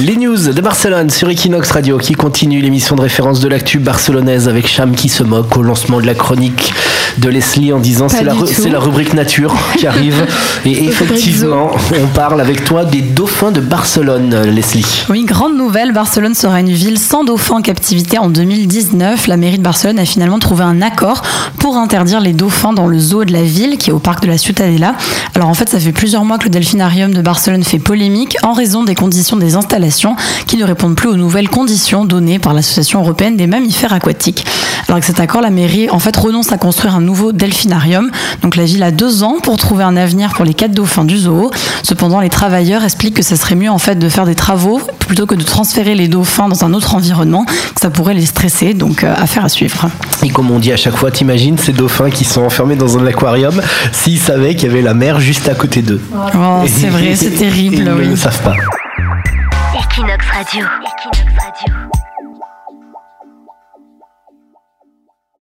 Les news de Barcelone sur Equinox Radio qui continue l'émission de référence de l'actu barcelonaise avec Cham qui se moque au lancement de la chronique de Leslie en disant c'est la, c'est la rubrique nature qui arrive. Et effectivement, on parle avec toi des dauphins de Barcelone, Leslie. Oui, grande nouvelle, Barcelone sera une ville sans dauphins en captivité en 2019. La mairie de Barcelone a finalement trouvé un accord pour interdire les dauphins dans le zoo de la ville qui est au parc de la Ciutadella. Alors en fait, ça fait plusieurs mois que le delphinarium de Barcelone fait polémique en raison des conditions des installations qui ne répondent plus aux nouvelles conditions données par l'Association européenne des mammifères aquatiques. Alors avec cet accord, la mairie en fait renonce à construire un nouveau delphinarium. Donc la ville a deux ans pour trouver un avenir pour les quatre dauphins du zoo. Cependant, les travailleurs expliquent que ça serait mieux en fait de faire des travaux plutôt que de transférer les dauphins dans un autre environnement. Ça pourrait les stresser. Donc euh, affaire à suivre. Et comme on dit à chaque fois, t'imagines ces dauphins qui sont enfermés dans un aquarium s'ils savaient qu'il y avait la mer juste à côté d'eux. Oh, c'est vrai, c'est terrible. Ils ne le savent pas. Equinox Radio. Equinox Radio.